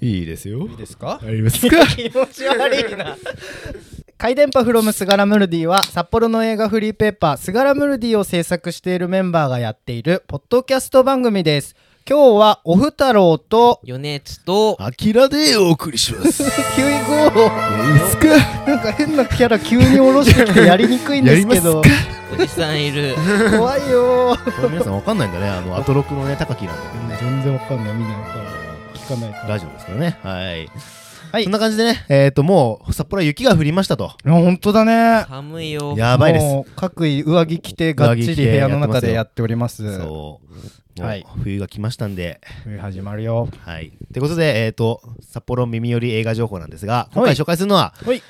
いいですよ。いいですか？ありますか？気持ち悪いな。回電波フロムスガラムルディは札幌の映画フリーペーパースガラムルディを制作しているメンバーがやっているポッドキャスト番組です。今日はおふたろうとヨネツとアキラでお送りします。キウイゴーいいですか？なんか変なキャラ急に下ろしてきてやりにくいんですけど。おじさんいる。怖いよー。これ皆さんわかんないんだね。あのアトロクのね高木なんだけどね全然わかんない。みんなわかんない聞かないからラジオですからね。はい。はい。そんな感じでねえっともう札幌は雪が降りましたと。いや本当だね。寒いよ。やばいです。もう各位上着着てがっちり部屋の中でやっております。そう。もうはい。冬が来ましたんで。冬始まるよ。はい。ということでえっと札幌耳寄り映画情報なんですが今はい。回紹介するのははい。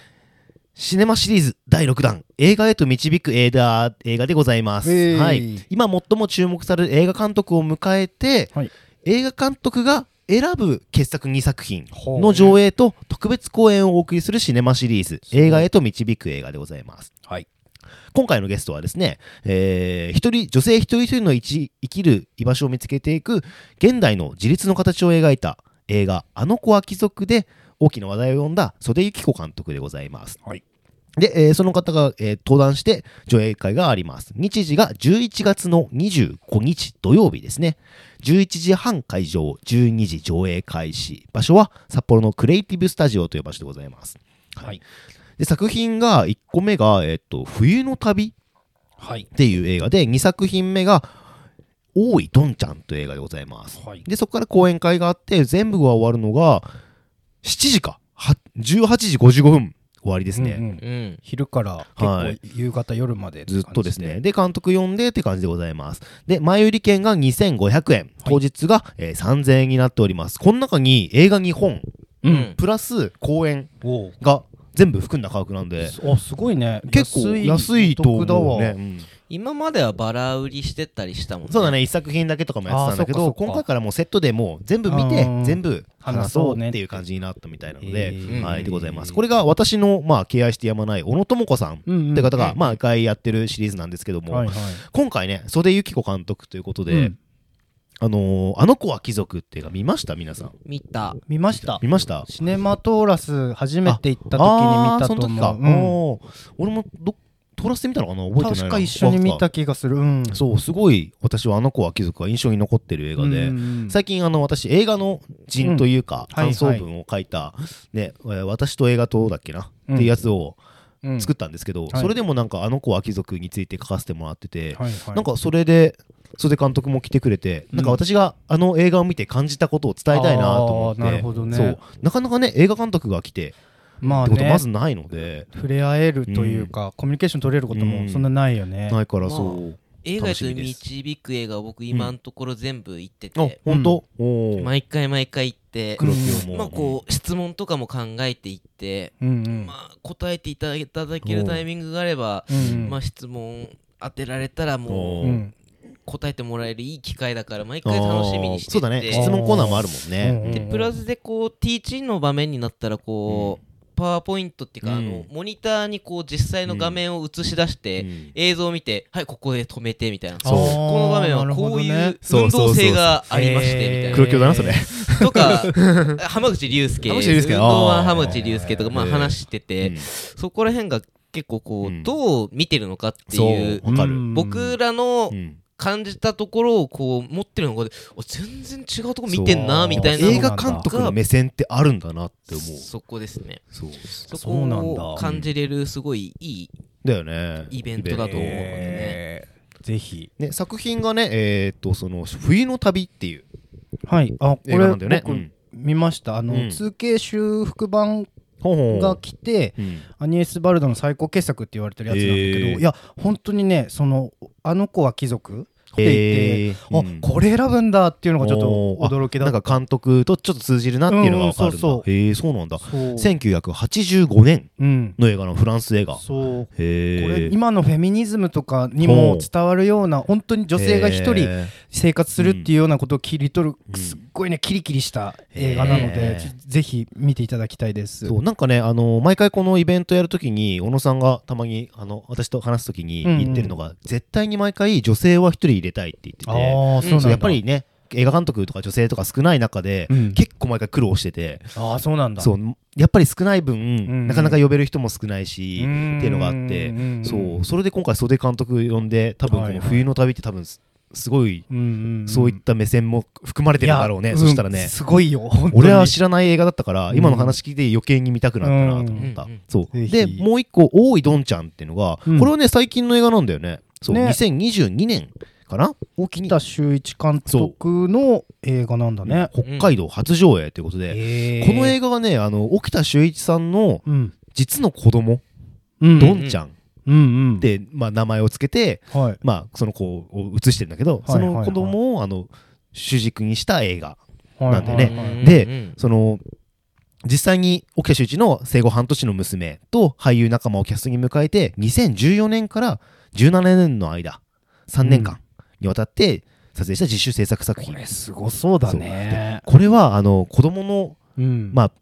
シネマシリーズ第6弾映画へと導く映画映画でございます、えー。はい、今最も注目される映画監督を迎えて、はい。映画監督が選ぶ傑作2作品の上映と特別公演をお送りするシネマシリーズ映画へと導く映画でございます。はい。今回のゲストはですね、えー一人女性一人一人の生きる居場所を見つけていく現代の自立の形を描いた映画「あの子は貴族」で大きな話題を呼んだ袖幸子監督でございます。はいで、えーその方が、えー登壇して上映会があります。日時が11月の25日土曜日ですね。11時半会場、12時上映開始。場所は札幌のクリエイティブスタジオという場所でございます。はいで作品が1個目が、えっと、冬の旅はいっていう映画で2作品目が「大井どんちゃん」という映画でございますはいでそこから講演会があって全部が終わるのが7時かは18時55分終わりですね、うんうん。うん。昼からはい。結構夕方夜までずっとですね。で監督呼んでって感じでございます。で前売り券が2500円。当日が、えー3000円になっております。この中に映画2本。うん。プラス公演が全部含んだ価格なんで。あすごいね。結構安いと思うお得だわ。ね、うん今まではバラ売りしてたりしたもんね。そうだね。一作品だけとかもやってたんだけど今回からもうセットでもう全部見てうん。全部話そうっていう。感じになったみたいなのへで、ーはいでございます。これが私のまあ敬愛してやまない小野智子さんうんうんって方がうんまあ一回やってるシリーズなんですけども、はいはい。今回ね袖幸子監督ということで、うん。あのーあの子は貴族」っていう映画見ました？皆さん。見た。見ました。見ました？シネマトーラス初めて行った時に見たとあーその時か、思ううん俺もど通らせてみたのかな覚えてないな。確か一緒に見た気がする。うん。そうすごい私はあの子は貴族が印象に残ってる映画で、うんうん最近あの私映画の人というか、うん。はい感想文を書いた、ねえー私と映画とだっけな、うん。っていうやつをうん。作ったんですけど、はい。それでもなんかあの子は貴族について書かせてもらってて、はいはい。なんかそれで袖監督も来てくれて、なんか私があの映画を見て感じたことを伝えたいなと思って。なるほどね。そう。なかなかね映画監督が来て、まあってことねまずないので、触れ合えるというかコミュニケーション取れることもそんなないよね。ないからまあそう、映画へと楽しみです導く映画を僕今のところ全部行ってあて、本当、おー。毎回毎回行って、黒木も、まあこう質問とかも考えていって、うんうん。まあ答えていただけるタイミングがあれば、うんうん。まあ質問当てられたらもうんう答えてもらえるいい機会だから毎回楽しみにしてそうだね。質問コーナーもあるもんね、うん。でプラスでこうティーチンの場面になったらこう、パワーポイントっていうか、うん。あのモニターにこう実際の画面を映し出して、うん。映像を見てはいここで止めてみたいな。そう。この場面はこういう運動性がありましてみたいな。黒木だなそれ とか 浜口竜介。運動は浜口竜介とかまあ話してて、うん。そこら辺が結構こう、うん。どう見てるのかってそいう僕らのうん感じたところをこう持ってるのがお全然違うとこ見てんなみたいな映画監督の目線ってあるんだなって思う。そこですね。そうそこだを感じれるすごいいいだよね。イベントだと思うのでね。えーぜひ。ね作品がねえーっとその冬の旅っていうはい。あこ映画れなんだよね、見ました。あのうん。2K 修復版が来てうん。アニエス・バルドの最高傑作って言われてるやつなんだけへー。どいや本当にねそのあの子は貴族って言ってえー。うんあこれ選ぶんだっていうのがちょっと驚きだなんか監督とちょっと通じるなっていうのが分かるんだ、うんそうそう。へえそうなんだ。そう。1985年うん。の映画のフランス映画。そう。へえこれ今のフェミニズムとかにも伝わるような本当に女性が一人へ生活するっていうようなことを切り取るうんごいねキリキリした映画なのへでぜひ見ていただきたいです。ーそうなんかねあの毎回このイベントやるときに小野さんがたまにあの私と話すときに言ってるのが、絶対に毎回女性は一人入れたいって言っててそうやっぱりね映画監督とか女性とか少ない中で、うん。結構毎回苦労してて、ああそうなんだ。そうやっぱり少ない分、んなかなか呼べる人も少ないし、うんっていうのがあって、うんそうそれで今回袖監督呼んで多分この冬の旅って多分すすごい、うんうんん。そういった目線も含まれてるだろうね、そしたらね。うん。すごいよ俺は知らない映画だったから、うん。今の話聞いて余計に見たくなったなと思った。そう。でもう一個「大井どんちゃん」っていうのが、うん。これはね最近の映画なんだよね。そう、ね。2022年かな？沖田修一監督の映画なんだね。北海道初上映ということで、この映画がねあの沖田修一さんのうん。実の子供、うん。どんちゃんうんうん。で、まあ、名前をつけて、はい。まあ、その子を映してるんだけど、その子供をあの主軸にした映画はいなんだよね。でうんその実際に沖田修一の生後半年の娘と俳優仲間をキャストに迎えて2014年から17年の間3年間にわたって撮影した自主制作作品、これすごそうだね。これはあの子供のうん。まあこ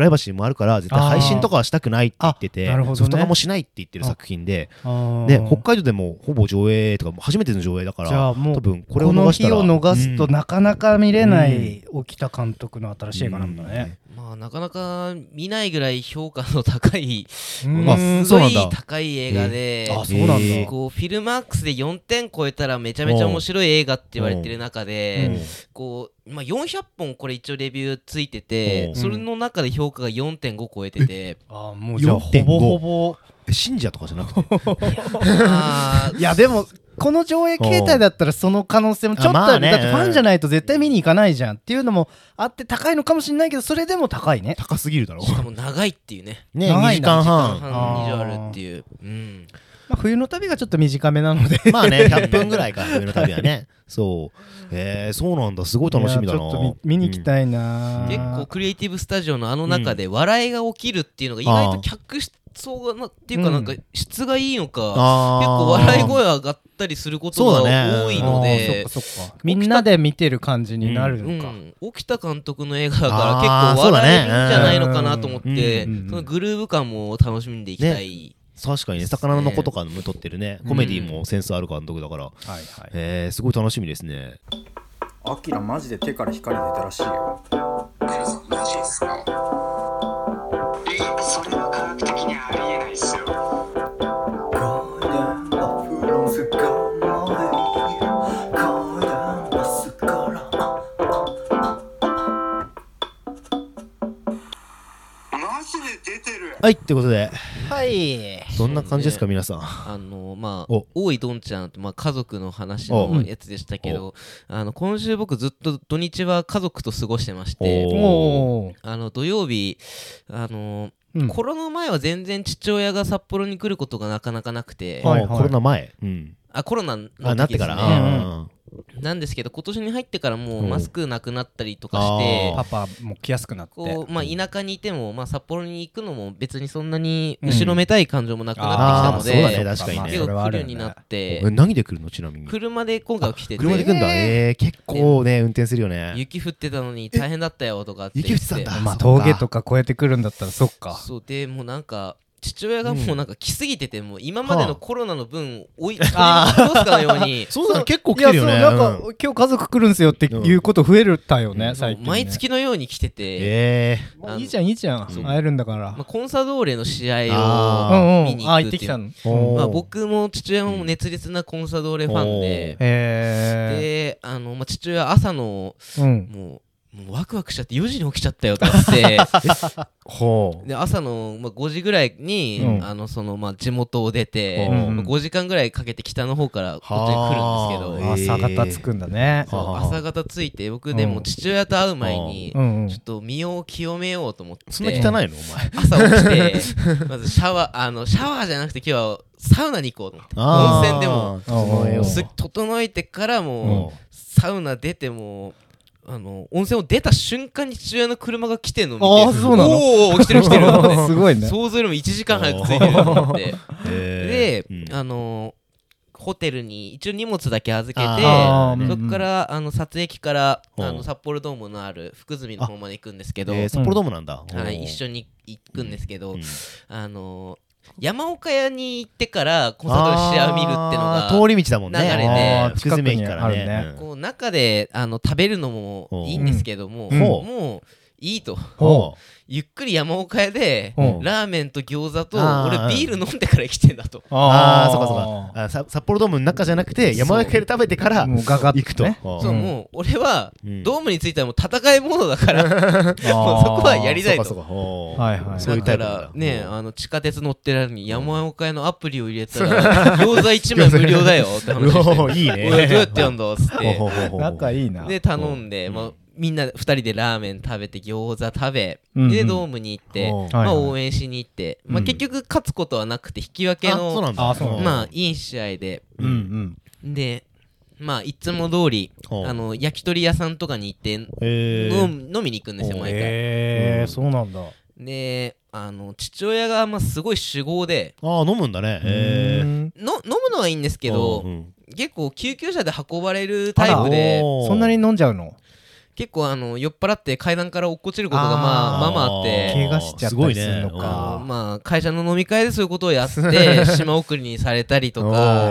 プライバシーもあるから絶対配信とかはしたくないって言ってて、ソフト化もしないって言ってる作品で、あー。ね、北海道でもほぼ上映とかも初めての上映だからじゃあもう多分これをこの逃したら日を逃すとうんなかなか見れない沖田監督の新しい映画なんだね。まあなかなか見ないぐらい評価の高いうん。あすごい高い映画であそうなんこうフィルマークスで4点超えたらめちゃめちゃ面白い映画って言われてる中でこう、まあ、400本これ一応レビューついててうん。それの中で評価が4.5超えてて。あもうじゃあほ4.5ぼほぼ。え信者とかじゃなくて？いや でもこの上映形態だったらその可能性もちょっとあね。だってファンじゃないと絶対見に行かないじゃんっていうのもあって高いのかもしれないけどそれでも高いね。高すぎるだろ。しかも長いっていうね。ね2長い時間時間半半以上あるっていう。うんまあ、冬の旅がちょっと短めなので。まあね100分ぐらいか冬の旅はね。そう。えー、そうなんだ。すごい楽しみだな。ちょっと見見に行きたいな、結構クリエイティブスタジオのあの中で笑いが起きるっていうのが意外と客層がなっていうかなんか質がいいのか結あー。構笑い声上がったりすることが多いので。あーそっかそっかみんなで見てる感じになるのか、うん、沖田監督の映画だから結構笑えるんじゃないのかなと思って、うん。そのグルーヴ感も楽しんでいきたい、確かにね魚の子とかも撮ってるね。コメディもセンスある監督だから、はいはい。えー、すごい楽しみですね。アキラマジで手から光出たらしいよ。マジですか？えそれは科学的にありえないっすよ。マジで出てる。はいってことではい。どんな感じですか皆さん？あのまあお。大井どんちゃんって、まあ、家族の話のやつでしたけどあの今週僕ずっと土日は家族と過ごしてましてあの土曜日あのうん。コロナ前は全然父親が札幌に来ることがなかなかなくて、はいはいあコロナ前。うんあコロナの時です、ね、あなってから、うんあなんですけど今年に入ってからもううん。マスクなくなったりとかして、パパも来やすくなって。こうまあ、田舎にいても、まあ、札幌に行くのも別にそんなに後ろめたい感情もなくなってきたので、あーそうだね確かにね。結構来るようになっーてえ何で来るのちなみに？車で今回は来てて。車で来るんだ。えー、結構ね運転するよね。雪降ってたのに大変だったよとかって言雪降ってたんだ。まあ峠とか越えてくるんだったらそっか。そうでもうなんか父親がもうなんか来すぎててもう今までのコロナの分追い取り あ戻すかのように。そうだね結構来てるよね。そうなんか、うん。今日家族来るんすよっていうこと増えるたよね、最近、ね、毎月のように来てて、えもういいじゃんいいじゃん。会えるんだから。まあ、コンサドーレの試合あを見に行くっていう。行ってきたの。まあ、僕も父親も熱烈なコンサドーレファンで、へであの、まあ、父親朝のえうん。もうもうワクワクしちゃって4時に起きちゃったよとかって。ほう。で朝の、まあ、5時ぐらいに、うん。あのそのまあ、地元を出て、うん。まあ、5時間ぐらいかけて北の方からこっちに来るんですけど。朝方着くんだね。朝方着いて僕でも父親と会う前に、うん。うんちょっと身を清めようと思って。そんな汚いのお前。朝起きて まずシャワーあのシャワーじゃなくて今日はサウナに行こうと思って。温泉でも。整えようす整えてからもう、サウナ出てもあの温泉を出た瞬間に父親の車が来てんのを見て。あーそうなの？おー来てる来てる。すごいね。想像よりも1時間早く着いてると思って。で、えーうん。あのホテルに一応荷物だけ預けてあーそこからあの撮影機からう。んあの札幌ドームのある福住の方まで行くんですけど、えー札幌ドームなんだ、はい、一緒に行くんですけど、うん。あの山岡屋に行ってからコンサートの試合を見るってのが通り道だもんね。流れであー福住駅からねる。こう中であの食べるのもいいんですけども、うんもういいと。ほゆっくり山岡屋でう。んラーメンと餃子と俺ビール飲んでから来てんだと。ああ、そうかそうか。あさ。札幌ドームの中じゃなくて、山岡で食べてからもうガガッとね。行くと。そううん。もう俺はうん。ドームについてはもう戦いものだから もうそこはやりたいと。だだからねあの地下鉄乗ってるのに山岡屋のアプリを入れたら餃子1枚無料だよって話 いいね。どうやってやんだっつって。仲いいな。で頼んで、まあ、みんな2人でラーメン食べて餃子食べ、うんうん。でドームに行って、うんまあ、応援しに行って、まあ、うん結局勝つことはなくて引き分けあそうなのまあいい試合で。うんうん。でまあいつも通りう。んあの焼き鳥屋さんとかに行ってえー。飲飲みに行くんですよ毎回。へえそうなんだ。であの父親がまあすごい酒豪でああ、飲むんだね。えー。うん。の飲むのはいいんですけど、うん結構救急車で運ばれるタイプで。そんなに飲んじゃうの？結構あの酔っ払って階段から落っこちることがまあまあまああって。怪我しちゃったりするのか。あのまあ会社の飲み会でそういうことをやって 島送りにされたりとおか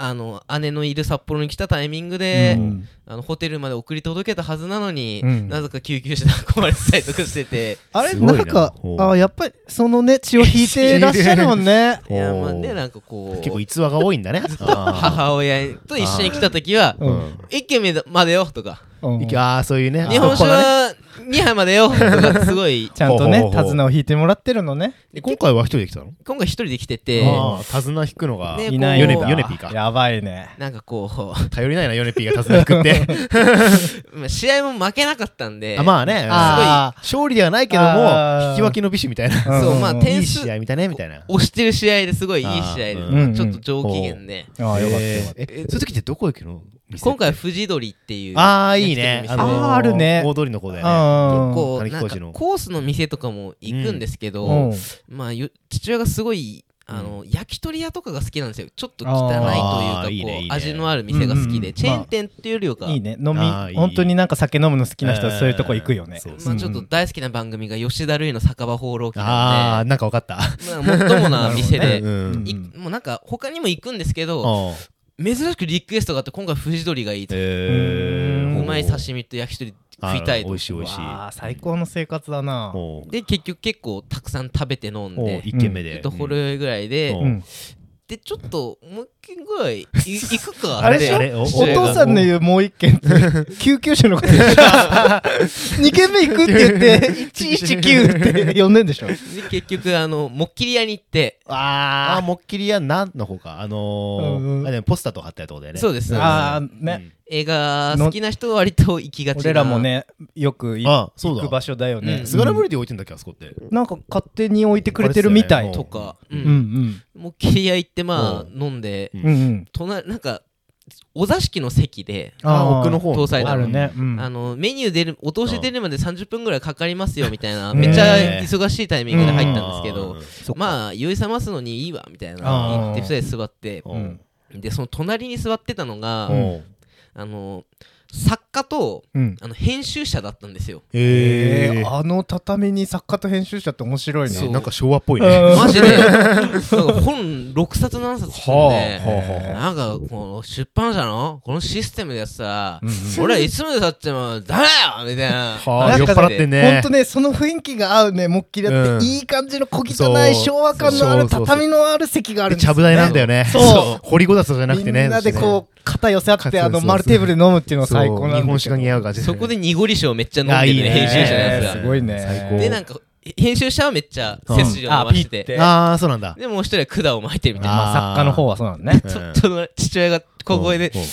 あの姉のいる札幌に来たタイミングえで、うん。あのホテルまで送り届けたはずなのに、うん。なぜか救急車で運ばれてたりとかしてて。あれなんかあやっぱりそのね血を引いてらっしゃるもんね。いやまあねなんかこう。結構逸話が多いんだね。あ母親と一緒に来た時はーうん「一軒目までよ」とかあーそういうね。「日本酒あは2杯までよ」と かすごい。ちゃんとね手綱を引いてもらってるのね。で今回は一人で来たの？今回一人で来てて。ああ、手綱引くのが、ねいないヨネピーか。やばいね。なんかこ頼りないな、ヨネピーが手綱引くって。う まあ試合も負けなかったんで。あまあね、あすごい。勝利ではないけども引き分けのビシみたいな。うんそうまあうん点数いい試合みたいね、みたいな。押してる試合ですごいいい試合で、ちょっと上機嫌で、ああよかったそういう時ってどこ行くの？店今回は富士鳥っていうああ、いいね。あーあるね。大通りの方だよね。あ結構なんかコースの店とかも行くんですけど、うん。まあよ父親がすごいあの、焼き鳥屋とかが好きなんですよ。ちょっと汚いというかこう味のある店が好きで、うんうんチェーン店っていうよりか、いいね。飲み本当になんか酒飲むの好きな人はそういうとこ行くよね。そうまあ、ちょっと大好きな番組が吉田類の酒場放浪記ああ、なんなんかわかった。で、まあ、もっともな 店で、うんいもうなんか他にも行くんですけどあ珍しくリクエストがあって今回富士鳥がいいと、えー。うんうまい刺身と焼き鳥食いたい美と味しい美味しい。ああ最高の生活だな。で結局結構たくさん食べて飲んで。一軒目で。ぐらいで、でちょっともう一軒ぐらいい 行くかあれで。しょ？おお父さんの言うもう一軒って救急車のことでしょ二軒目行くって言って119って呼んでんでしょ？で結局あのもっきり屋に行って。ああ、もっきりやなんの方か。あのうんうん。ー、あれねポスターとか貼ったとこだよね。そうですああうん。ね映画好きな人は割と行きがちな。俺らもねよくいあそうだ。行く場所だよね。うん。スガラムルディ置いてんだっけ、あそこって。なんか勝手に置いてくれてるみたい。あれっすとか、う。うん。んもっきり屋行ってまあう飲んで。うんうん。うん隣なんかお座敷の席で奥の方。搭載だあるね。うん。あのメニュー出るお通し出るまで30分ぐらいかかりますよみたいな。うん。めっちゃ忙しいタイミングで入ったんですけうどまあ酔い覚ますのにいいわみたいな。言って2人で座って。うん。でその隣に座ってたのがあの作家とうん。あの編集者だったんですよ。へええー。あの畳に作家と編集者って面白いね。なんか昭和っぽいね。うん。マジで。本6冊7冊積んはであはあはあなんかこの出版社のこのシステムでさうんうん。俺はいつまでたってもダメだよみたいな。はあ、なんか酔っ払ってんほんねと。ねその雰囲気が合うねもっきりだって、うん。いい感じの小汚い昭和感のある畳のある席があるんですよ、ね、ちゃぶ台なんだよね。そう。掘りごたつじゃなくてね。みんなでこう肩寄せ合ってあの丸テーブルで飲むっていうのは最高なんだけどそう。日本酒が似合う感じそこで濁り酒をめっちゃ飲んあいいね。でるね編集者のやつが。すごいね。最高。でなんか編集者はめっちゃ背筋を伸ばしてて、ああ、そうなんだ。でもう一人は管を巻いてるみたいな。まあ作家の方はそうなんだね。うんちょっと父親が小声でうんうん。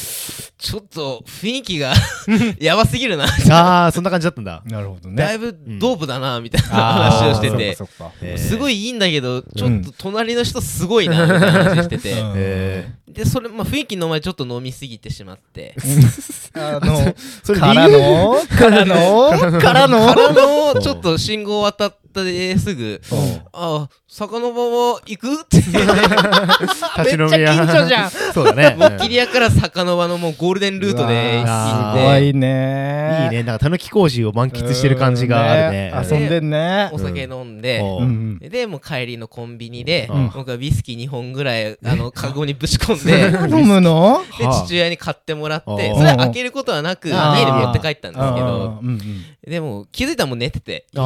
ちょっと雰囲気が やばすぎるな。ああ、そんな感じだったんだ。なるほどね。だいぶドープだなみたいな話をしてて。そっかそっか。へー。すごいいいんだけどちょっと隣の人すごいなみたいな話してて。うん。へでそれまあ雰囲気の前ちょっと飲みすぎてしまって。あの それからの？からの？からの？からの？ちょっと信号渡っったですぐうん「あ坂の場は行く?」って立ち飲み屋。めっちゃ近所じゃん。そうだね。もう切り屋から坂の場のもうゴールデンルートで行って。ーすごいね。いいね。なんかたぬき工事を満喫してる感じがあるね。うん遊んでんね。お酒飲んで、おううん。でもう帰りのコンビニで、うん。僕はウイスキー2本ぐらいあのカゴにぶち込んで。飲むの？ではあ父親に買ってもらってそれは開けることはなく家に持って帰ったんですけど。うんうんでも気づいたらもう寝てて土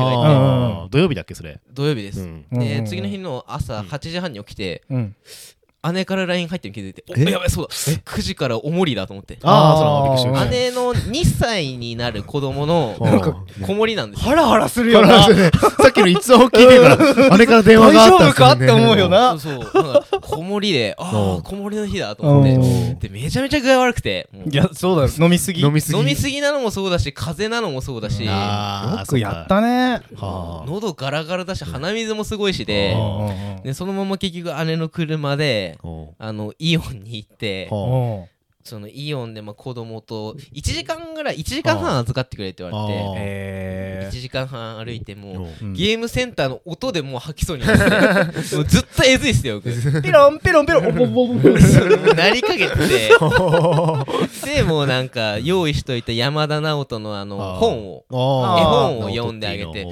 曜日だっけそれ？土曜日です、で次の日の朝8時半に起きてうん。姉から LINE 入ってるの気づいておえやばいそうだ。9時からおもりだと思って。ああその姉の2歳になる子供の子守なんですよ。ハラハラするよな。さっきの逸話を聞いてるから、あれから電話があったんですよ、ね。大丈夫か？って思うよな。そうそうなんか子守であうん。あ子守の日だと思って。うん。でめちゃめちゃ具合悪くていやそうだよ。飲みすぎ。飲みすぎ。飲みすぎなのもそうだし風邪なのもそうだし。あーよくやったね。はあ。喉ガラガラだし鼻水もすごいしで。でそのまま結局姉の車であのイオンに行ってそのイオンでまあ子供と1時間ぐらい1時間半預かってくれって言われて。え1時間半歩いてもゲームセンターの音でもう吐きそうになって。もうずっとえずいっすよ僕。ピロンピロンピロンなりかけててでもうなんか用意しといた山田直人のあの本を絵本を読んであげて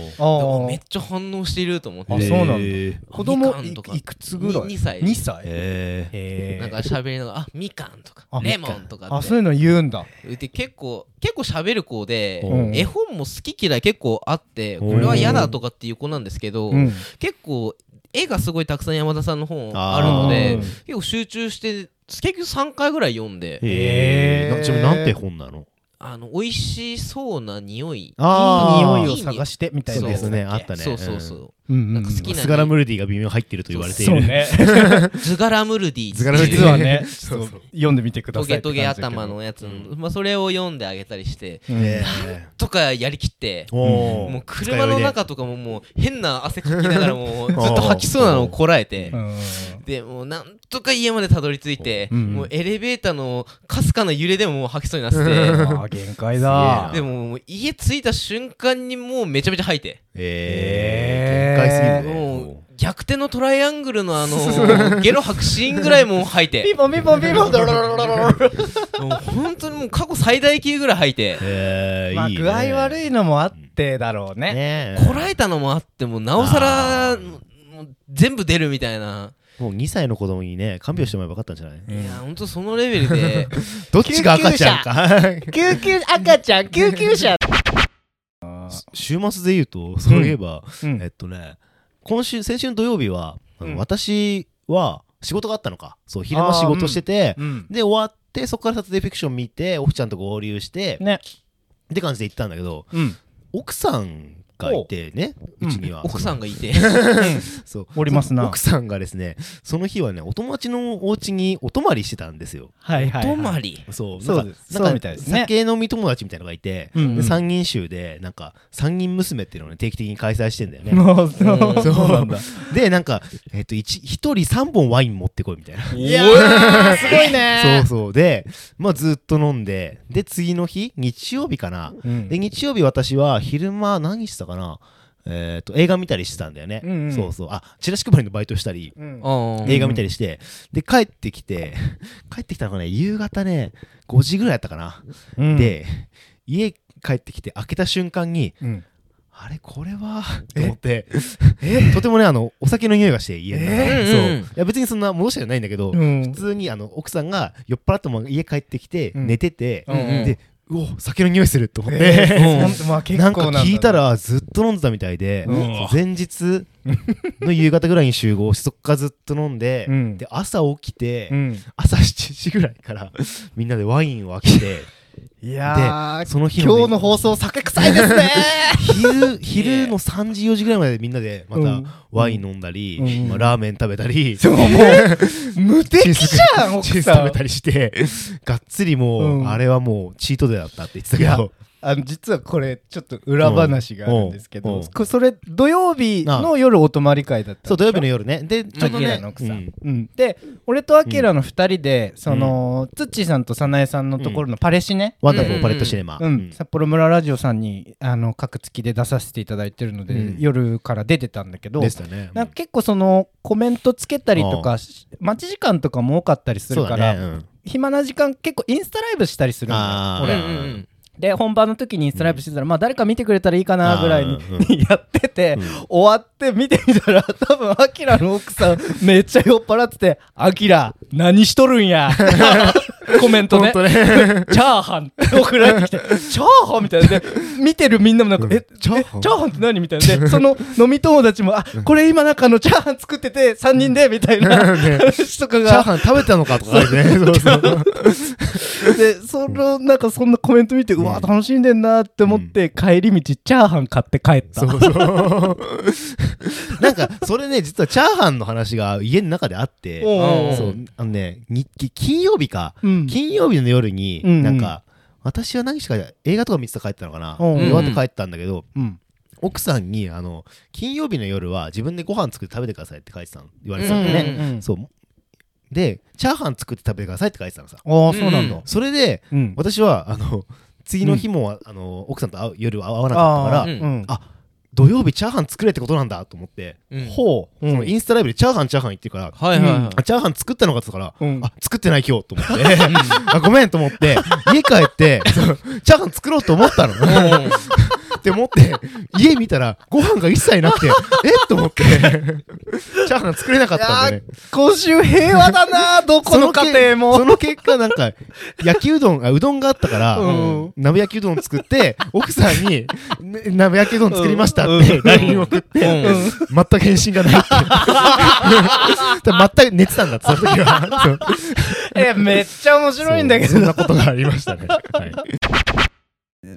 めっちゃ反応していると思ってあそうなんだ子供いいくつぐらいに2歳2歳へへなんか喋りながら「あみかん」とかあ「レモン」とかって。あそういうの言うんだ。で結構結構喋る子でうん。絵本も好き嫌い結構あってうん。これは嫌だとかっていう子なんですけどうん。結構絵がすごいたくさん山田さんの本あるのでうん結構集中して結局3回ぐらい読んで。ええちなみになんて本なの？あの美味しそうな匂い。あー。匂いを探してみたいなですね。あったね。そうそうそう。うんなんか好きなスガラムルディが微妙入ってると言われている。そうね。ズガラムルディズガラムルディ実はね。読んでみてくだトさいゲトゲ頭のやつ。まあそれを読んであげたりしてうんへとかやりきってもう車の中とかももう変な汗かきながらもうずっと吐きそうなのをこらえてうん。でもうなんとか家までたどり着いて、うん。もうエレベーターのかすかな揺れでももう吐きそうになってあー限界だ。てでも家着いた瞬間にもうめちゃめちゃ吐いてえー、限界すぎるね。もう逆転のトライアングルのあのゲロ吐くシーンぐらいもう吐いて。ピンポンピンポンピンポンドロロロロロロ本当にもう過去最大級ぐらい吐いて。えーいいね。まあ具合悪いのもあってだろうね。ねこらえたのもあってもなおさらもう全部出るみたいな。もう2歳の子供にね看病してもらえばよかったんじゃない？いやほんとそのレベルで。どっちが赤ちゃんか。救急赤ちゃん。救急車週末で言うとそういえば、うん。えっとね今週先週の土曜日は、うん。私は仕事があったのか。そう昼間仕事してて、うん。で終わってそこから撮影フィクション見てオフちゃんと合流して、ね。って感じで行ったんだけどうん。奥さんがいてねおう。ちには、奥さんがいて。そう。おりますな。奥さんがですねその日はねお友達のお家にお泊まりしてたんですよ。はいはい泊まり？そう。そうなんかなんかですそうみたいですね。酒飲み友達みたいなのがいて、うんで三人衆でなんか三人娘っていうのをね定期的に開催してんだよね。もうそう。うん。そうなんだ。でなんかえっと一一人三本ワイン持ってこいみたいな。いやーすごいね。そうそう。でまあずっと飲んでで次の日日曜日かな。うん。で日曜日私は昼間何してたかな。えっと映画見たりしてたんだよね、うんうん。そうそう。あチラシ配りのバイトしたり。うん。うん。映画見たりして、で帰ってきて 帰ってきたのがね夕方ね5時ぐらいやったかな、うん。で家帰ってきて開けた瞬間にうん。あれこれは？と思って。とてもねあのお酒の匂いがして家の中え？そう。いや別にそんな戻してはないんだけど、うん。普通にあの奥さんが酔っ払っても家帰ってきてうん。寝てて、でうお酒の匂いすると思って、えー まあ結なんか聞いたらずっと飲んでたみたいで、うん。前日の夕方ぐらいに集合してそっからずっと飲んで、うん。で朝起きて、うん。朝7時ぐらいからみんなでワインを開けて いやーその日のね今日の放送酒臭いですね。昼昼の3時4時ぐらいまでみんなでまたうん。ワイン飲んだり、うん。まあ、ラーメン食べたり、そうもう無敵じゃんチーズ食べたりしてがっつりもう、うん。あれはもうチートデーだったって言ってたけいどあの実はこれちょっと裏話があるんですけうん。うん。それ土曜日の夜お泊まり会だったそう土曜日の夜夜ね。でちょうどアキラねの奥さん、うん。うん。で俺とアキラの2人で、そのツッチーさんと早苗さんのところのパレシネ、ワンダフルパレットシネマ。うん。札幌村ラジオさんにあの各月で出させていただいてるので、うん。夜から出てたんだけどでしたね。なんか結構そのコメントつけたりとかし待ち時間とかも多かったりするから、だね。うん。暇な時間結構インスタライブしたりするんだ俺、うんうんうんで本番の時にスタライブしてたら、まあ誰か見てくれたらいいかなぐらいに、やってて、うん。終わって見てみたら 多分アキラの奥さんめっちゃ酔っ払ってて「アキラ何しとるんや」コメントね。ね。チャーハンって送られてきて「チャーハン?」みたいな。で見てるみんなもなんか「えチャーハン？えチャーハンって何?」みたいな。でその飲み友達も「あこれ今なんかあのチャーハン作ってて3人で」みたいな話とかチャーがハン食べたのかとかね。でそのなんかそんなコメント見てうわ楽しんでんなって思って帰り道チャーハン買って帰った。そうそう。なんかそれね実はチャーハンの話が家の中であってそうあのね日記金曜日かうん金曜日の夜になんか私は何しか映画とか見てた帰ったのかな？うん終わって帰ったんだけどうん。奥さんにあの金曜日の夜は自分でご飯作って食べてくださいって書いてたの言われてたんね。うんうんそう。でチャーハン作って食べてくださいって書いてたのさ。ああそうなんだ。それでうん。私はあの次の日も、あの奥さんと会う夜会わなかったから、うん。あ土曜日チャーハン作れってことなんだと思って、うん。ほうそのインスタライブでチャーハンチャーハン言ってるから、はいはいはい。あチャーハン作ったのかって言ったから、うん。あ作ってない今日と思って。あごめんと思って 家帰ってチャーハン作ろうと思ったのって思って家見たらご飯が一切なくて えっと思ってチャーハン作れなかったんでね。今週平和だなどこの家庭も。その結果なんか焼きうどんあうどんがあったから、うん。鍋焼きうどん作って奥さんにね鍋焼きうどん作りましたっうん。て LINE 送って、全く返信がないって。全く寝てたんだってその時は。めっちゃ面白いんだけど。そんなことがありましたね、はい、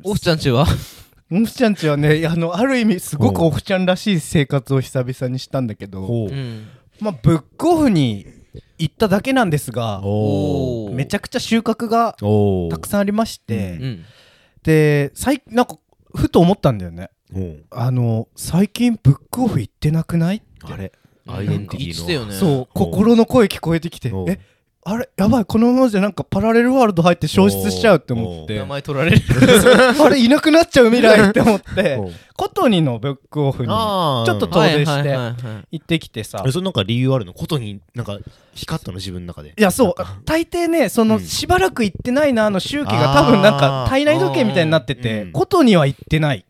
オフちゃんちは？オフちゃん。ちはねあのある意味すごくう。んオフちゃんらしい生活を久々にしたんだけどまあブックオフに行っただけなんですがめちゃくちゃ収穫がおたくさんありまして、うんで最なんかふと思ったんだよね。んあの最近ブックオフ行ってなくない？あれ。うんアイデンティティの言ってたよね。そう心の声聞こえてきてえ？あれやばいこのままじゃなんかパラレルワールド入って消失しちゃうって思って。名前取られる。あれいなくなっちゃう未来って思って。おうコトニのブックオフにちょっと遠出して行ってきてさ。あれそれなんか理由あるの？ことになんか光ったの自分の中で。いやそう。大抵ねそのうん。しばらく行ってないなの周期が多分なんか体内時計みたいになっててうん。コトには行ってない。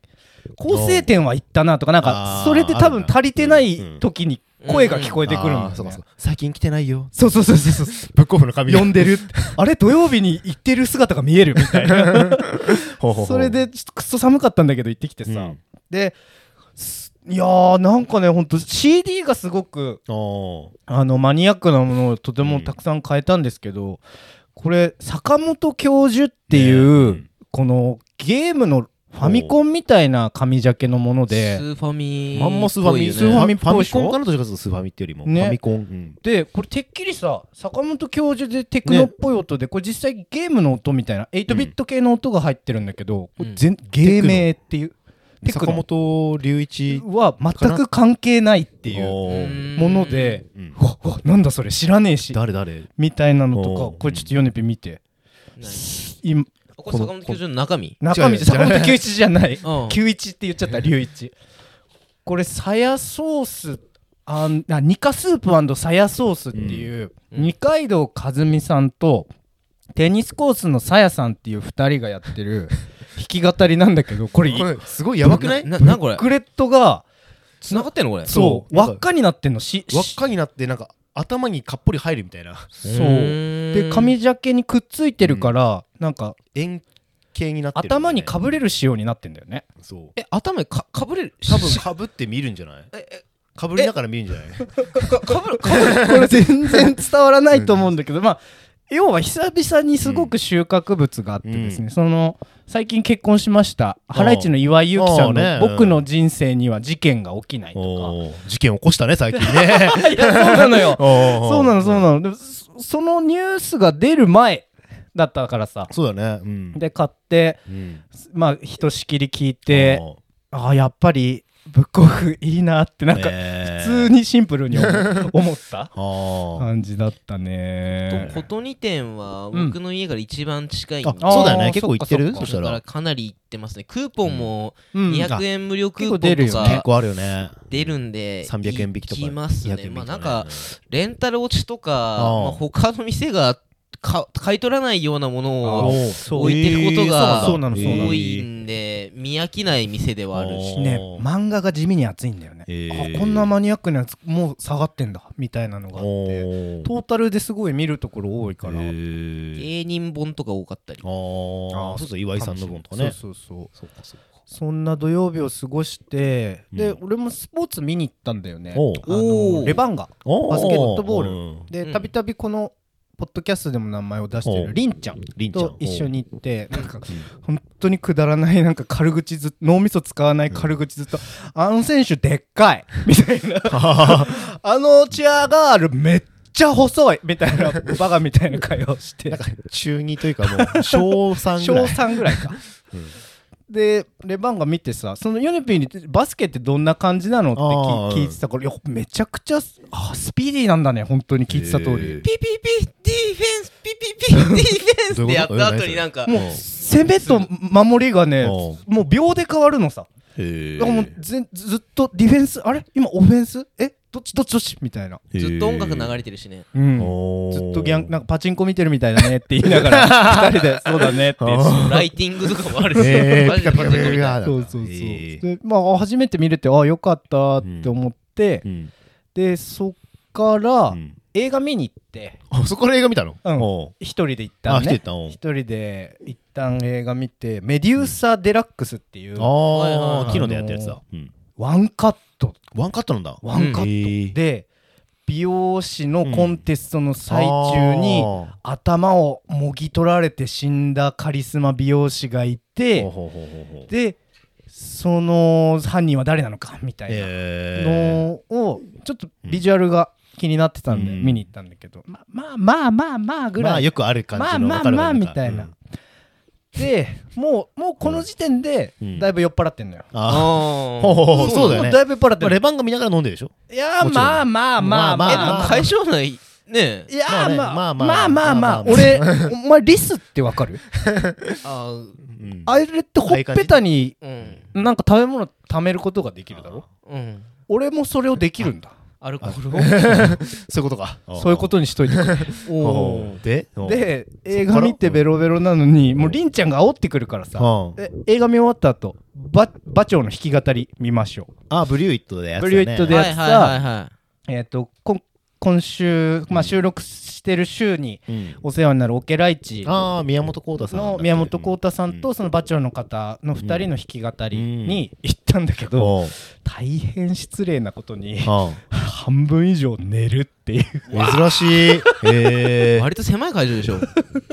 構成点は行ったなとかなんかそれで多分足りてないうん。時に声が聞こえてくるんだよね。あーそうかそう最近来てないよ。そうそうそうそうそう。ブックオフの紙呼んでるあれ土曜日に行ってる姿が見えるみたいな。それでちょっとくっそ寒かったんだけど行ってきてさ、うん。ですいやーなんかねほんと CD がすごくあのマニアックなものをとてもたくさん変えたんですけど、これ坂本教授っていう、ねうん。このゲームのファミコンみたいな紙ジャケのものスでーファミマンモスファミ、っぽいよねスーファミっぽいファミコンかなどっちかというとスーファミっていうよりも、ね。ファミコン、うんでこれてっきりさ坂本教授でテクノっぽい音で、これ実際ゲームの音みたいな8ビット系の音が入ってるんだけど、これ全芸名っていう。テク坂ノ。本龍一は全く関係ないっていうものでうん。うわうわなんだそれ知らねえし。誰誰？みたいなのとかこれちょっとヨネピ見て。何今これ坂本教授の中身？中身？坂本九一じゃない。うん。九一って言っちゃった龍一。これさやソースあんあニカスープさやソースっていう、うん。二階堂和美さんとテニスコースのさやさんっていう二人がやってる 弾き語りなんだけどこれこれすごいやばくない？なななこれ。クレットが繋がってんのこれ？そう輪っかになってんのし輪っかになってなんか頭にかっぽり入るみたいな。そう。で紙ジャケにくっついてるから、なんか円形になってる、頭にかぶれる仕様になってんだよね。そう。え頭にかかぶれる多分かぶって見るんじゃない？かぶりながら見るんじゃない？かぶるか これ全然伝わらないと思うんだけど、まあ要は久々にすごく収穫物があってですね、うん。その最近結婚しましたハライチの岩井ゆきさんのああね「僕の人生には事件が起きない」とおー。事件起こしたね最近ね。か いやそうなのよ。そうなのそうなの。でそそのニュースが出る前だったからさ。そうだね。うん。で買ってうん。まあひとしきり聞いてああやっぱりブックオフいいなってなんかえ。ー普通にシンプルに思 思った感じだったね。琴二店はうん。僕の家から一番近いんで、あそうだね。結構行ってる？そしただか。ららかなり行ってますね。クーポンもうん。200円無料クーポンとか結構あるよね。出るんで300円引きとか。行きます200ね。まあなんかレンタル落ちとかまあ他の店がか買い取らないようなものおをー。置いてることがそうなのそうなの。多いんで見飽きない店ではあるし。ね漫画が地味に熱いんだよね。へー。あこんなマニアックなやつもう下がってんだみたいなのがあって。トータルですごい見るところ多いから。へー。芸人本とか多かったり。あー。そうそう岩井さんの分とかね。そうそうそう。そうかそうか。そんな土曜日を過ごして、でうん。俺もスポーツ見に行ったんだよね。あのレバンガ。おバスケットボール。でたびたびこのポッドキャストでも名前を出してるりんちゃんと一緒に行ってなんかうん。本当にくだらないなんか軽口ず脳みそ使わない軽口ずっと、あの選手でっかい みたいな。あのチアガールめっちゃ細いみたいなバカみたいな会話をして。なんか中2というかもう小3ぐ小らい。3ぐらいか、でレバンガ見てさそのヨネピーにバスケってどんな感じなのって聞聞いてたからいやめちゃくちゃあスピーディーなんだね本当に聞いてた通り。ピピピディフェンスピピピ ディフェンスってやった後になんかもう攻めと守りがねおもう秒で変わるのさ。へだからもうぜずっとディフェンスあれ？今オフェンス？え？どっちどっちどっちみたいな、ずっと音楽流れてるしね。うん、ずっとギャンなんかパチンコ見てるみたいだねって言いながら 二人でそうだねって言ってあライティングとかもあるし。へー。マジでパチンコみた。いなそうそうそう、でまあ初めて見れてあよかったって思って、うん。でそっからうん。映画見に行って。あそこから映画見たの？うん。お一人で行っうあた？んね一人で一旦映画見てメデューサ・デラックスっていう。ああ昨日でやったやつだ。うん。ワンカットワンカットなんだ。ワンカット、で美容師のコンテストの最中に、あ頭をもぎ取られて死んだカリスマ美容師がいーて、でその犯人は誰なのかみたいなへのをちょっとビジュアルが気になってたんでうん。見に行ったんだけど、ままあまあまあまあぐらい、ーまあよくある感じのまあまあまあみたいな。うんでもうもうこの時点でうん。だいぶ酔っ払ってんのよ、ああーほうほ うほうそうだよね。もだいぶ酔っ払ってまあるレバンが見ながら飲んでるでしょ？いやまあまあまあ。まあえまあ会場内ねいやまあねまあまあまあ。まあまあまあ。まあ俺お前リスってわかる？あうん。あれってほっぺたにうん。なんか食べ物貯めることができるだろ？うん。俺もそれをできるんだアルコールを？そういうことか。そういうことにしといてくれ。おー。で？で映画見てベロベロなのにもうりんちゃんが煽ってくるからさ。映画見終わった後バ馬長の弾き語り見ましょう。あブリューイットでやつだね。ブリューイットでやつさはいはいはいはい。えっとこん今週まあ収録してる週にうん。お世話になるオケライチああ宮本浩太さんの宮本浩太さんうん。とその馬長の方の2人の弾き語りに行ったんだけど大変失礼なことにあ半分以上寝るっていう。あ珍しい。へえ割と狭い会場でしょ。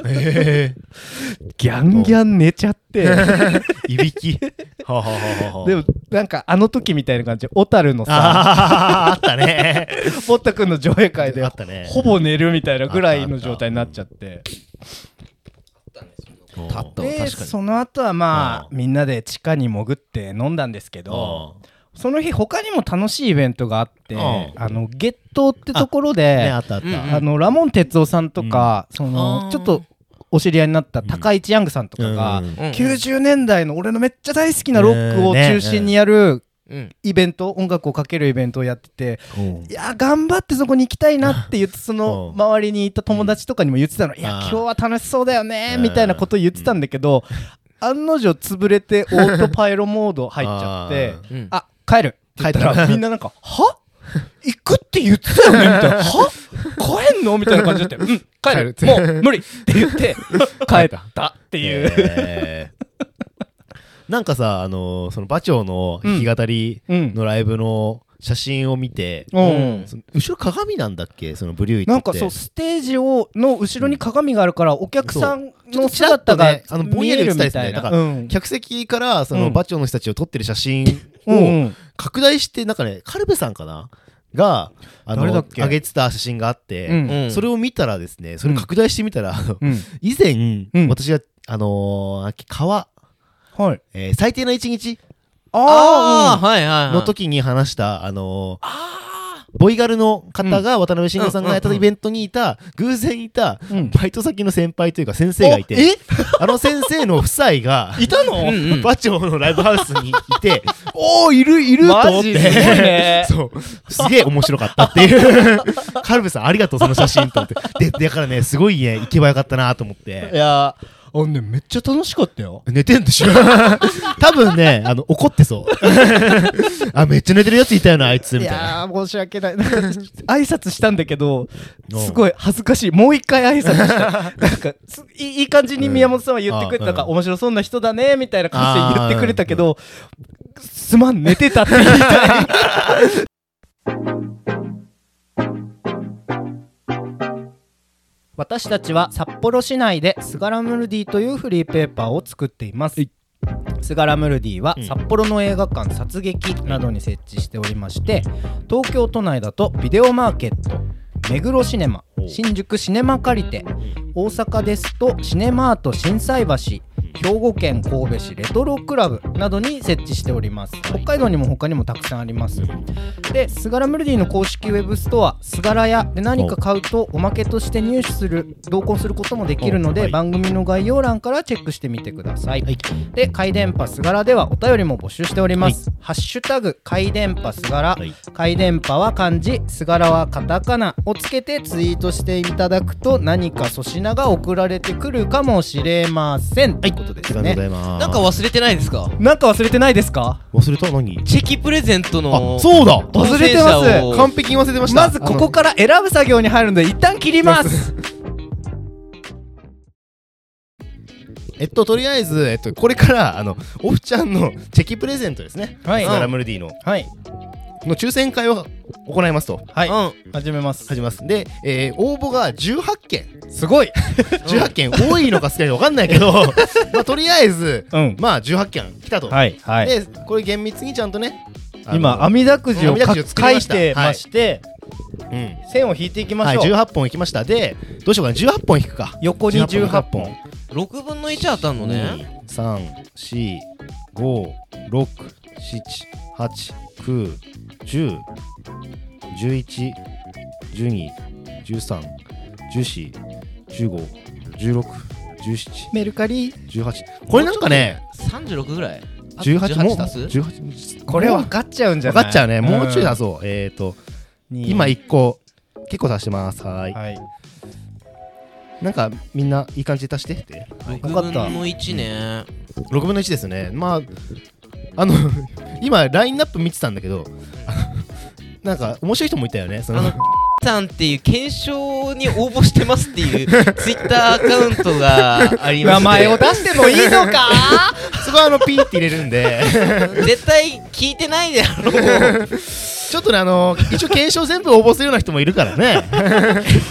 へ ギャンギャン寝ちゃって。え いびき。でもなんかあの時みたいな感じ。で小樽のさ。あったね。ポッタ君の上映会で。あったね。ほぼ寝るみたいなぐらいの状態になっちゃって。でその後はまあうみんなで地下に潜って飲んだんですけどその日他にも楽しいイベントがあってうん。あのゲットってところねであったあった。うんあのラモン哲夫さんとかそのちょっとお知り合いになった高市ヤングさんとかがうん。うん。90年代の俺のめっちゃ大好きなロックを中心にやるうん。イベント音楽をかけるイベントをやっててうん。いや頑張ってそこに行きたいなって言ってそのうん周りにいた友達とかにも言ってたの。いや今日は楽しそうだよねうん。みたいなことを言ってたんだけど案の定潰れてオートパイロモード入っちゃってあ帰る。って言った帰ったら。みんななんかは？行くって言ってたよね？みたいな。は？帰んの？みたいな感じでうん帰る。帰る。もう無理って言って。帰った。っていう。なんかさあのーその馬長の弾き語りうん。のライブの写真を見てうん。後ろ鏡なんだっけ？そのブリューイって。なんかそうステージをの後ろに鏡があるからお客さんのちょっとちらっと姿がね。あのぼんやり映ったりるみたいな。するねだからうん。客席からそうのん馬長の人たちを撮ってる写真うんうをん。拡大してなんかねカルベさんかながあの上げてた写真があって、うん。うんそれを見たらですねそれ拡大してみたら、うん。以前、うん。私があのー川、はい。えー最低な一日ああはいはいはいの時に話した、あのーボイガルの方が渡辺慎吾さんがやったイベントにいた、偶然いた、うん。バイト先の先輩というか先生がいて、え？あの先生の夫妻が、いたの？うんうん。バチョのライブハウスにいて、おー、いる、いると思って、ねそう、すげえ面白かったっていう。カルベさん、ありがとう、その写真と思って。で、だからね、すごいね、行けばよかったなと思っいて。やあのねめっちゃ楽しかったよ。寝てんでしょ？多分ね、あの、怒ってそう。あ、めっちゃ寝てるやついたよな、あいつ、いみたいな。やー申し訳ないな。ん か挨拶したんだけどうんすごい恥ずかしい。もう一回挨拶した。なんかすいいいい感じに宮本さんは言ってくれて、うんなんかうん。面白そうな人だねみたいな感じで言ってくれたけど、すまん寝てたって言いたい私たちは札幌市内でスガラムルディというフリーペーパーを作っています。スガラムルディはうん。札幌の映画館殺撃などに設置しておりまして東京都内だとビデオマーケット目黒シネマお新宿シネマ借りて大阪ですとシネマート心斎橋兵庫県神戸市レトロクラブなどに設置しております。北海道にも他にもたくさんあります。でスガラムルディの公式ウェブストアスガラ屋で何か買うとおまけとして入手する同梱することもできるので、番組の概要欄からチェックしてみてください、はい。で回電波スガラではお便りも募集しております、ハッシュタグ回電波スガラ、はい。回電波は漢字。スガラはカタカナをつけてツイートしていただくと何か粗品が送られてくるかもしれません、とい。うことですね。ありがとうございます。なんか忘れてないですか？なんか忘れてないですか？忘れた？何？チェキプレゼントのあ、そうだ！忘れてます。完璧に忘れてました。まずここから選ぶ作業に入るので一旦切ります。えっと、とりあえず、えっと、これから、あの、オフちゃんのチェキプレゼントですね。はい。スガラムルディの、はいの抽選会を行いますと。はい、うん。始めます。始めます。で、えー応募が18件。すごい。18件。多いのか少ないのか分かんないけど、まあ、とりあえず、うん。まあ、18件来たと。はいはい。で、これ厳密にちゃんとね、今網だくじを書いてまして、うん。線を引いていきまはい、しょう、18本いきました。で、どうしようかな、18本いくか。横に18本。6分の1当たんのね。3、4、5、6、7、8、9、10、11、12、13、14、15、16、17、メルカリ18。これなんかね、36ぐらい？あ18もう足す？18これ分かっちゃうんじゃない？分かっちゃうね。もうちょい出すそう。えっと、今1個、結構足してます。はーい。はいなんかみんないい感じで足して？って。6分わかったの1ね6分の1ですね。まあ、あの、今、ラインナップ見てたんだけど、あのなんか面白い人もいたよね。その。さんっていう検証に応募してますっていう ツイッターアカウントがありまして名前を出してもいいのか？そこはあのピーって入れるんで、絶対聞いてないであろう。ちょっとね、あの、一応検証全部応募するような人もいるからね。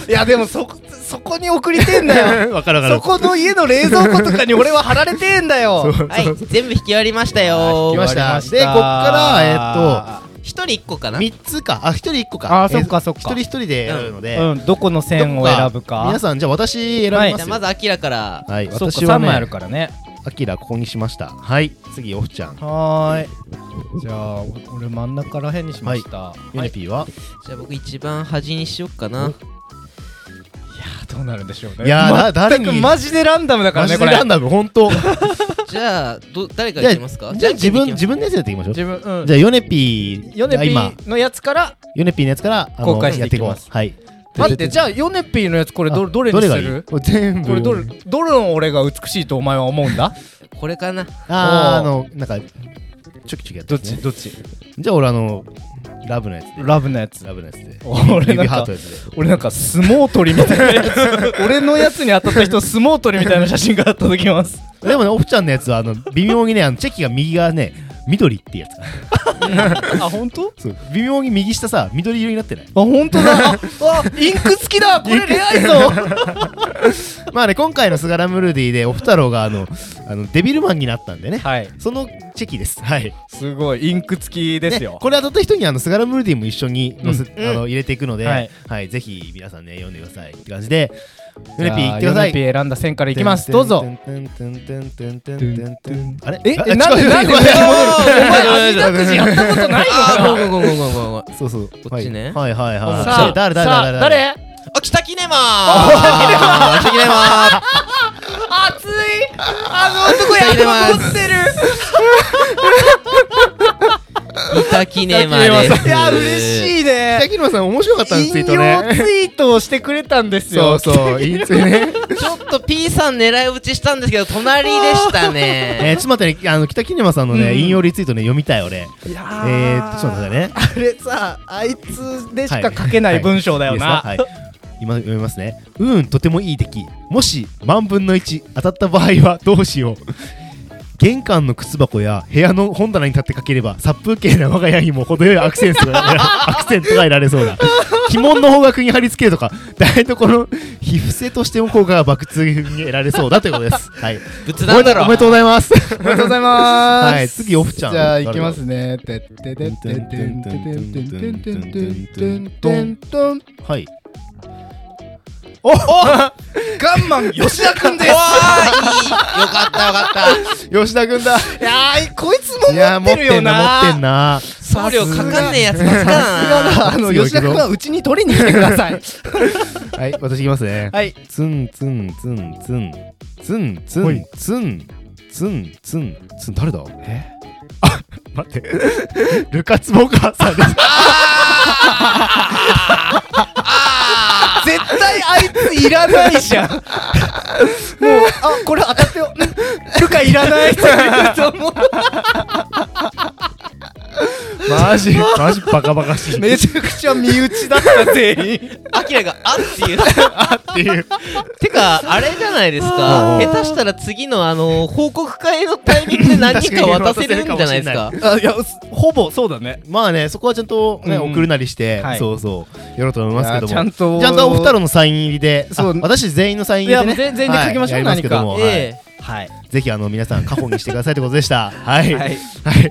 いやでもそこそこに送りてんだよ。そこの家の冷蔵庫とかに俺は貼られてんだよ。はい全部引き終わりましたよ。来ました。でこっからえっと一人一個かな？3つか。あ、1人1個か。あそっかそっか。一人一人でやるので、うん。どこの線を選ぶか。皆さん、じゃあ私選びますよ。じゃあまずアキラから。はい、そっか私は3枚あるね、からね。アキラここにしました。はい、次、オフちゃん。はーい。じゃあお俺真ん中らへんにしました、ヨネピーは、じゃあ僕一番端にしよっかなどうなるんでしょうね。いやーだ誰に？全くマジでランダムだからマねこれ。ランダム、ほんと。じゃあど誰からいきますか？じゃあ自分、じ自分のやつやっていきましょう。自分うん。じゃあ、ヨネピーヨネピが今、ーのやつからヨネピーのやつから、あの公開していきます。やっていこうはい。待ってじゃあヨネピーのやつこれどどれにすどれがいい？るこれ全部。これどれどれの俺が美しいとお前は思うんだ？これかな。あー、あの、なんか、ちょきちょきやってどっますねち？どっち？じゃあ、俺、あの、ラブのやつで。ラブのやつラブのやつで。俺なんか指ハートのやつで。俺なんか相撲取りみたいなやつ 俺のやつに当たった人相撲取りみたいな写真があったときますでもね、オフちゃんのやつは、あの、微妙にね、あのチェキが右側ね、緑ってやつ。あ本当？そう。微妙に右下さ緑色になってない？あ本当だ。ああインク付きだ。これレアいぞ。まあね今回のスガラムルディでおふたろうがあのあのデビルマンになったんでね。はい。そのチェキです。はい。すごい。インク付きですねよこれ当たった人にあのスガラムルディも一緒に載せ、うん。あの入れていくので、ははいい。ぜひ皆さんね読んでください。って感じでヨネピー行ってください。ヨネピー選んだ線からいきます。どうぞ。あれ？え？なんでなんでおお前前網だくじやったことないのかごめん。ごめん。ごめん。ごめん。そうそうこっちねはいはいはいはいさあ誰誰誰誰誰あ、北キネマー北キネマー熱いあの男やってる北キネマです。いや嬉しいね。北木野さん面白かったんですツイート引用ね。ツイートをしてくれたんですそようそういいついね。ちょっと P さん狙い撃ちしたんですけど、隣でしたね。えーちょっと待ってねあの北木沼さんのねうん。引用リツイートね読みたい俺いやえーちょっと待ってね。あれさあいつでしか書けない文章だよな、はい。はい。今読みますね。うんとてもいい出来。もし万分の1当たった場合はどうしよう玄関の靴箱や部屋の本棚に立ってかければ殺風景な我が家にも程よいアクセントが アクセントが得られそうだ。鬼門の方角に貼り付けるとか台所皮膚性としても効果が爆痛に得られそうだということです。はい。仏壇だろ。おめでおめでとうございます。おめでとうございます。はい。次オフちゃん。じゃあ行きますね。てっててってってんてんてんてんてんてんてんてんてんてんてんはいおガンマン吉田くんです。わーいい。よかったよかった。吉田君だ。いやーこいつも持ってるよな。持ってんな送料かかんねえやつばっかださすがな。だあの吉田くんはうちに取りに来てください。はい私いきますね。はい。ツンツンツンツンツンツンツンツンツンツン誰だ？え？あ待って。ルカツボカーさんです あいついらないじゃん。もうあこれ当たってよ。ん。ルカいらないって言うと思うマジ マジバカバカしい。っめちゃくちゃ身内だった全員。アキラがあっていう。ていう。てか、あれじゃないですうか。ん下手したら次のあの、報告会のタイミングで何か渡せるんじゃないですか。あいやほぼそうだね。まあねそこはちゃんとねうん。送るなりしてはい。そうそう。やろうと思いますけども。ちゃんと。ちゃんとお二人のサイン入りでそう。あ私全員のサイン入りでね。いや全然で書きましょうはい。やりますけどもはい。えはい。ぜひあの皆さん過去にしてくださいってことでした。はい。ははい。い、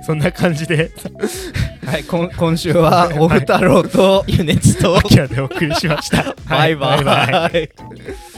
そんな感じで。はい。今今週はおふたろうとえ。ユネツと。ア。キラでお送りしました。バイバイ。はいバイバイ